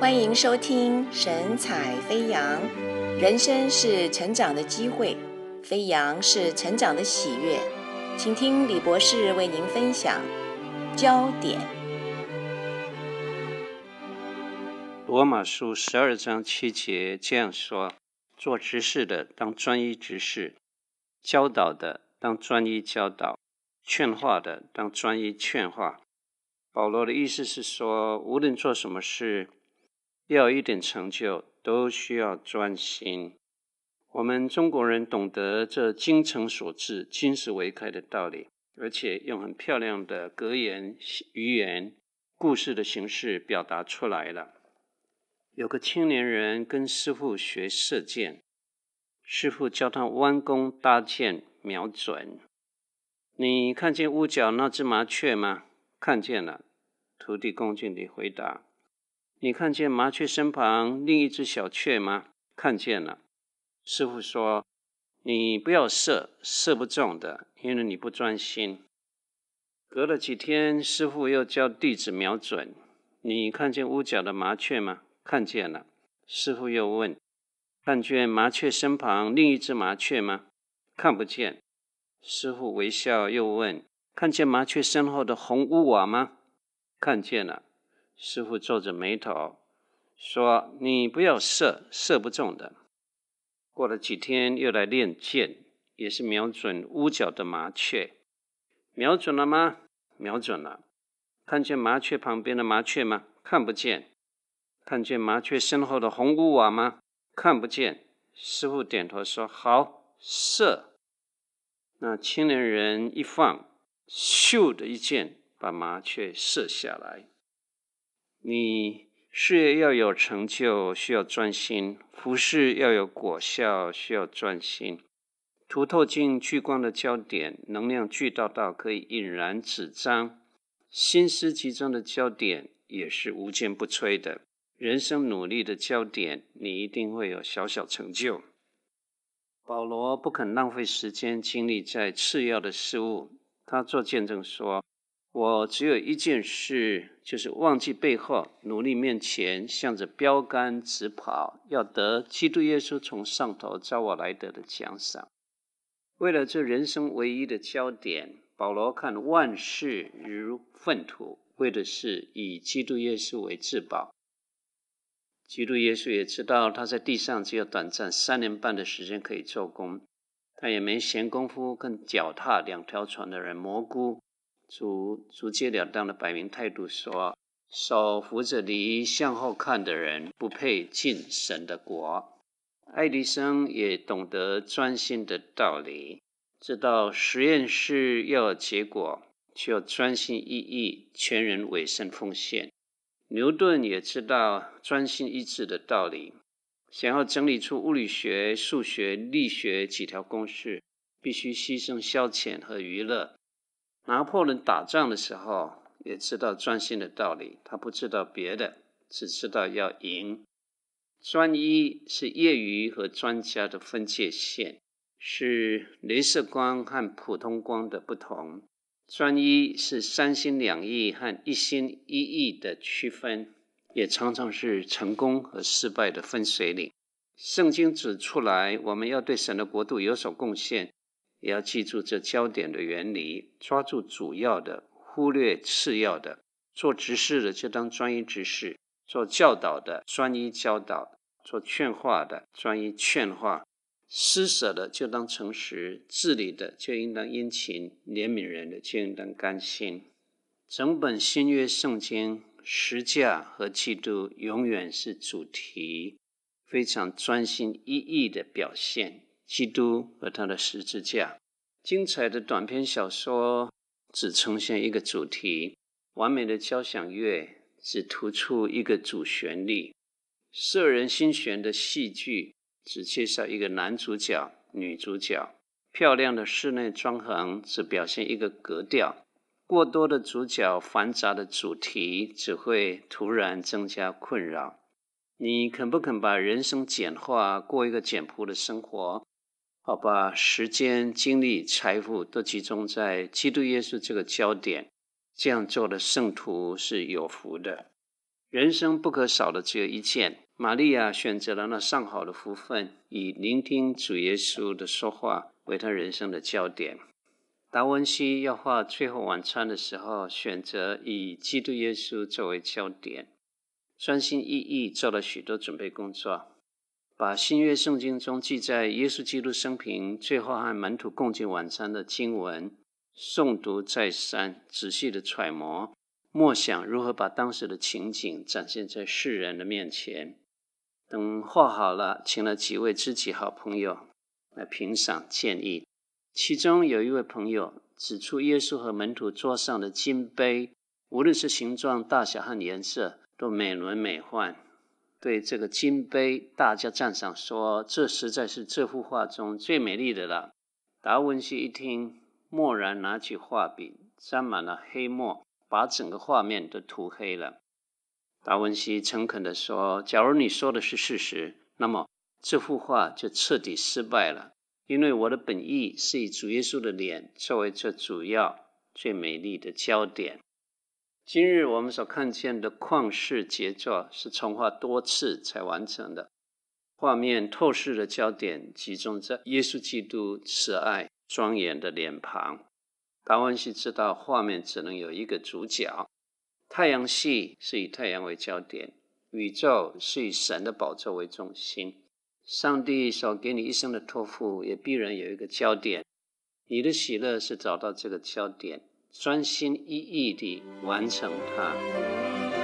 欢迎收听神采飞扬，人生是成长的机会，飞扬是成长的喜悦。请听李博士为您分享焦点。罗马书十二章七节这样说：做执事的当专一执事，教导的当专一教导，劝化的当专一劝化。保罗的意思是说，无论做什么事，要一点成就，都需要专心。我们中国人懂得这精诚所至、金石为开的道理，而且用很漂亮的格言、语言、故事的形式表达出来了。有个青年人跟师父学射箭，师父教他弯弓搭箭，瞄准。你看见屋角那只麻雀吗？看见了。徒弟恭敬地回答：“你看见麻雀身旁另一只小雀吗？”看见了。师傅说：“你不要射，射不中的，因为你不专心。”隔了几天，师傅又教弟子瞄准：“你看见屋角的麻雀吗？”看见了。师傅又问：“看见麻雀身旁另一只麻雀吗？”看不见。师傅微笑又问：“看见麻雀身后的红屋瓦吗？”看见了，师傅皱着眉头说：“你不要射，射不中的。”过了几天，又来练箭，也是瞄准屋角的麻雀。瞄准了吗？瞄准了。看见麻雀旁边的麻雀吗？看不见。看见麻雀身后的红屋瓦吗？看不见。师傅点头说：“好，射。”那青年人一放，咻的一箭。把麻雀射下来。你事业要有成就，需要专心；服事要有果效，需要专心。凸透镜聚光的焦点，能量聚到到可以引燃纸张；心思集中的焦点，也是无坚不摧的。人生努力的焦点，你一定会有小小成就。保罗不肯浪费时间精力在次要的事物，他做见证说。我只有一件事，就是忘记背后，努力面前，向着标杆直跑，要得基督耶稣从上头召我来得的奖赏。为了这人生唯一的焦点，保罗看万事如粪土，为的是以基督耶稣为至宝。基督耶稣也知道他在地上只有短暂三年半的时间可以做工，他也没闲工夫跟脚踏两条船的人蘑菇。主直截了当的摆明态度说：“手扶着犁向后看的人，不配进神的国。”爱迪生也懂得专心的道理，知道实验室要有结果，需要专心一意、全人委身奉献。牛顿也知道专心一致的道理，想要整理出物理学、数学、力学几条公式，必须牺牲消遣和娱乐。拿破仑打仗的时候也知道专心的道理，他不知道别的，只知道要赢。专一是业余和专家的分界线，是镭射光和普通光的不同。专一是三心两意和一心一意的区分，也常常是成功和失败的分水岭。圣经指出来，我们要对神的国度有所贡献。也要记住这焦点的原理，抓住主要的，忽略次要的。做执事的就当专一执事，做教导的专一教导，做劝化的专一劝化，施舍的就当诚实，治理的就应当殷勤，怜悯人的就应当甘心。整本新约圣经，十架和基督永远是主题，非常专心一意的表现。基督和他的十字架，精彩的短篇小说只呈现一个主题，完美的交响乐只突出一个主旋律，摄人心弦的戏剧只介绍一个男主角、女主角，漂亮的室内装潢只表现一个格调，过多的主角、繁杂的主题只会突然增加困扰。你肯不肯把人生简化，过一个简朴的生活？好，把时间、精力、财富都集中在基督耶稣这个焦点，这样做的圣徒是有福的。人生不可少的只有一件。玛利亚选择了那上好的福分，以聆听主耶稣的说话为他人生的焦点。达文西要画《最后晚餐》的时候，选择以基督耶稣作为焦点，专心一意做了许多准备工作，把新约圣经中记载耶稣基督生平最后和门徒共进晚餐的经文诵读再三，仔细的揣摩。默想如何把当时的情景展现在世人的面前。等画好了，请了几位知己好朋友来评赏建议。其中有一位朋友指出，耶稣和门徒桌上的金杯，无论是形状、大小和颜色，都美轮美奂。对这个金杯，大加赞赏说：“这实在是这幅画中最美丽的了。”达文西一听，默然拿起画笔，沾满了黑墨。把整个画面都涂黑了。达文西诚恳地说：“假如你说的是事实，那么这幅画就彻底失败了，因为我的本意是以主耶稣的脸作为这主要、最美丽的焦点。今日我们所看见的旷世杰作是重画多次才完成的，画面透视的焦点集中在耶稣基督慈爱庄严的脸庞。”达文西知道画面只能有一个主角，太阳系是以太阳为焦点，宇宙是以神的宝座为中心。上帝所给你一生的托付也必然有一个焦点，你的喜乐是找到这个焦点，专心一意地完成它。